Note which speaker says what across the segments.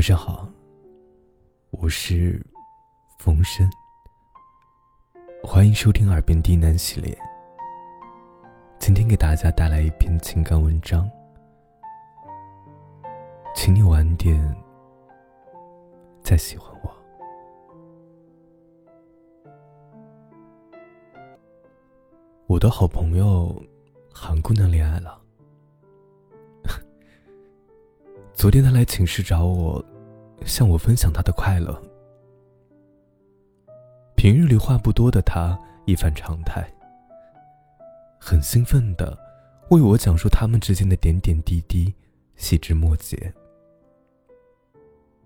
Speaker 1: 晚上好，我是冯生，欢迎收听《耳边低喃》系列。今天给大家带来一篇情感文章，请你晚点再喜欢我。我的好朋友韩姑娘恋爱了。昨天他来寝室找我，向我分享他的快乐。平日里话不多的他一反常态，很兴奋的为我讲述他们之间的点点滴滴、细枝末节。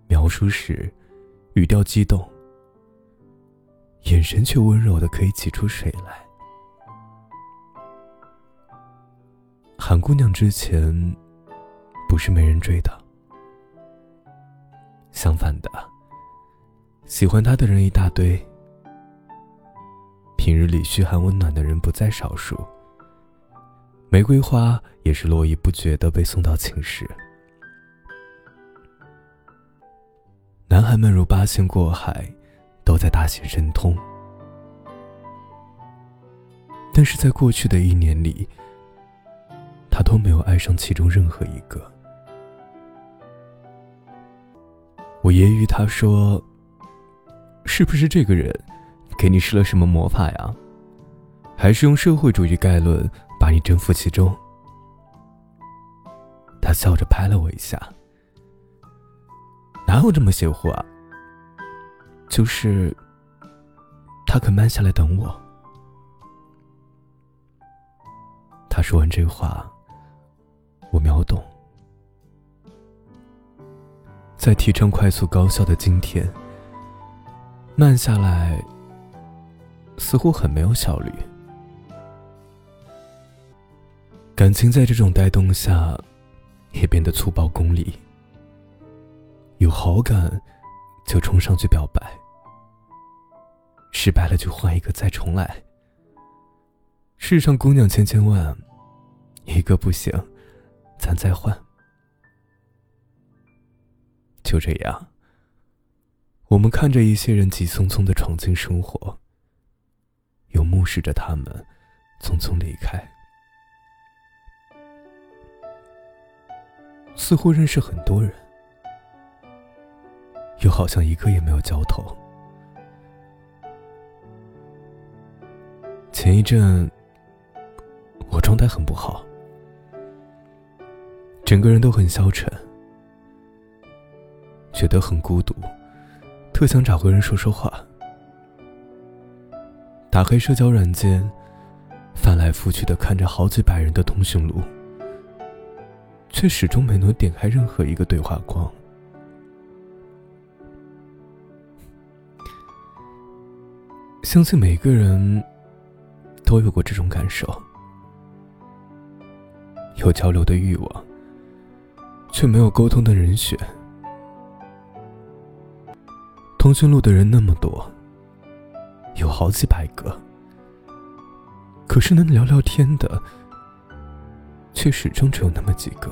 Speaker 1: 描述时，语调激动，眼神却温柔的可以挤出水来。韩姑娘之前不是没人追的。相反的，喜欢他的人一大堆。平日里嘘寒问暖的人不在少数。玫瑰花也是络绎不绝的被送到寝室。男孩们如八仙过海，都在大显神通。但是在过去的一年里，他都没有爱上其中任何一个。我揶揄他说：“是不是这个人给你施了什么魔法呀？还是用社会主义概论把你征服其中？”他笑着拍了我一下：“哪有这么邪乎啊？就是他肯慢下来等我。”他说完这话，我秒懂。在提倡快速高效的今天，慢下来似乎很没有效率。感情在这种带动下，也变得粗暴功利。有好感就冲上去表白，失败了就换一个再重来。世上姑娘千千万，一个不行，咱再换。就这样，我们看着一些人急匆匆的闯进生活，又目视着他们匆匆离开，似乎认识很多人，又好像一个也没有交头。前一阵，我状态很不好，整个人都很消沉。觉得很孤独，特想找个人说说话。打开社交软件，翻来覆去的看着好几百人的通讯录，却始终没能点开任何一个对话框。相信每个人都有过这种感受：有交流的欲望，却没有沟通的人选。通讯录的人那么多，有好几百个，可是能聊聊天的，却始终只有那么几个。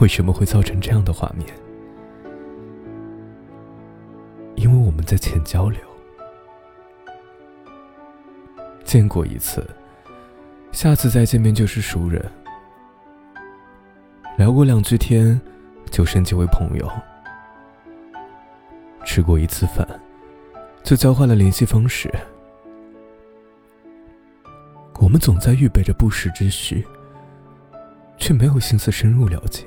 Speaker 1: 为什么会造成这样的画面？因为我们在浅交流，见过一次，下次再见面就是熟人，聊过两句天。就升级为朋友，吃过一次饭，就交换了联系方式。我们总在预备着不时之需，却没有心思深入了解。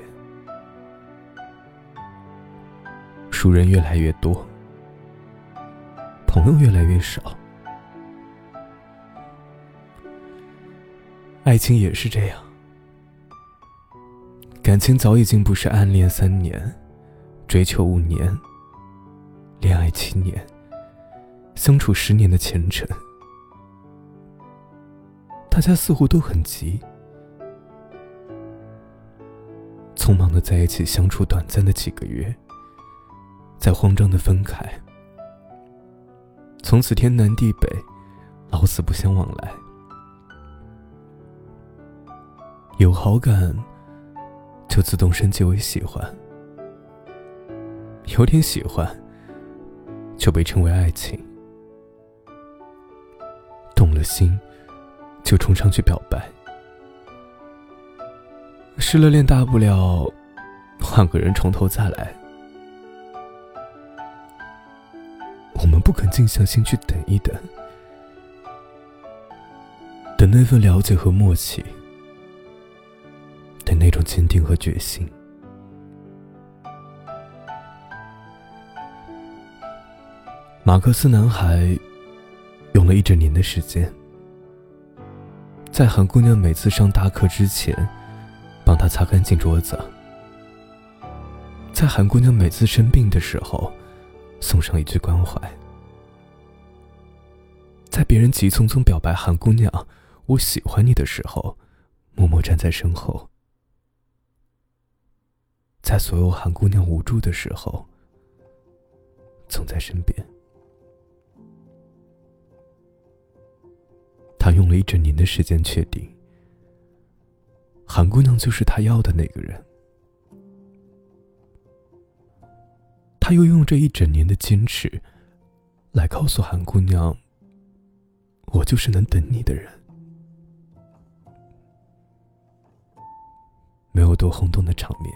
Speaker 1: 熟人越来越多，朋友越来越少，爱情也是这样。感情早已经不是暗恋三年、追求五年、恋爱七年、相处十年的前程。大家似乎都很急，匆忙的在一起相处短暂的几个月，再慌张的分开，从此天南地北，老死不相往来。有好感。就自动升级为喜欢。有点喜欢，就被称为爱情；动了心，就冲上去表白。失了恋，大不了换个人从头再来。我们不肯静下心去等一等，等那份了解和默契，的那种坚定和决心。马克思男孩用了一整年的时间，在韩姑娘每次上大课之前，帮她擦干净桌子；在韩姑娘每次生病的时候，送上一句关怀；在别人急匆匆表白韩姑娘“我喜欢你”的时候，默默站在身后；在所有韩姑娘无助的时候，总在身边。他用了一整年的时间确定，韩姑娘就是他要的那个人。他又用这一整年的坚持，来告诉韩姑娘：“我就是能等你的人。”没有多轰动的场面，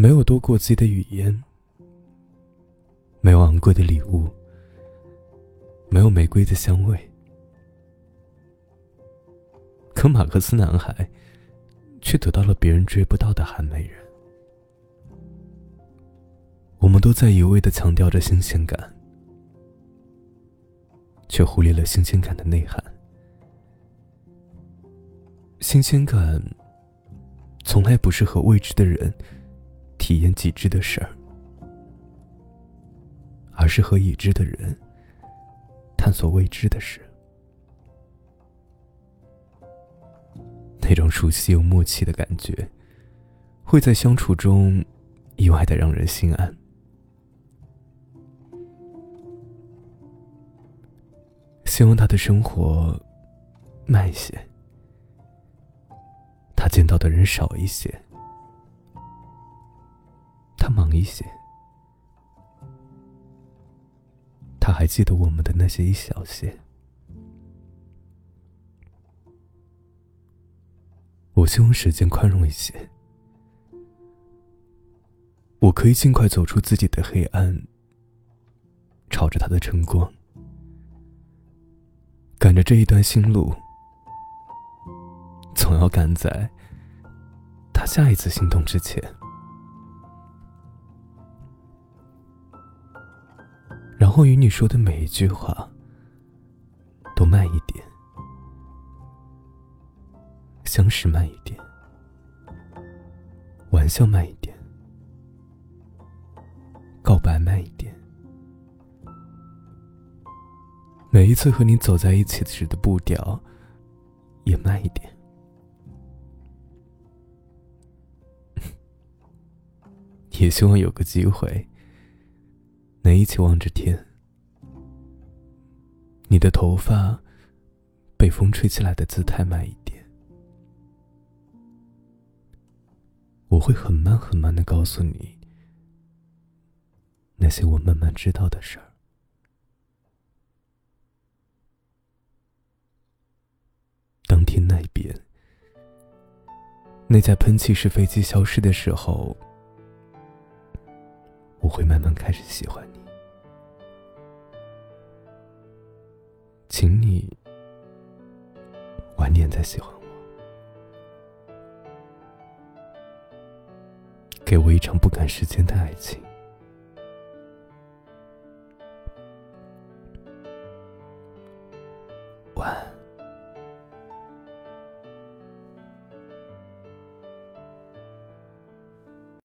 Speaker 1: 没有多过激的语言，没有昂贵的礼物。没有玫瑰的香味，可马克思男孩却得到了别人追不到的韩美人。我们都在一味的强调着新鲜感，却忽略了新鲜感的内涵。新鲜感从来不是和未知的人体验极致的事儿，而是和已知的人。探索未知的事，那种熟悉又默契的感觉，会在相处中意外的让人心安。希望他的生活慢一些，他见到的人少一些，一些。他还记得我们的那些一小些。我希望时间宽容一些，我可以尽快走出自己的黑暗，朝着他的晨光，赶着这一段新路，总要赶在他下一次心动之前。然后与你说的每一句话，都慢一点，相识慢一点，玩笑慢一点，告白慢一点，每一次和你走在一起时的步调也慢一点。也希望有个机会。能一起望着天，你的头发被风吹起来的姿态慢一点，我会很慢很慢的告诉你那些我慢慢知道的事儿。当天那边，那架喷气式飞机消失的时候。我会慢慢开始喜欢你，请你晚点再喜欢我，给我一场不赶时间的爱情。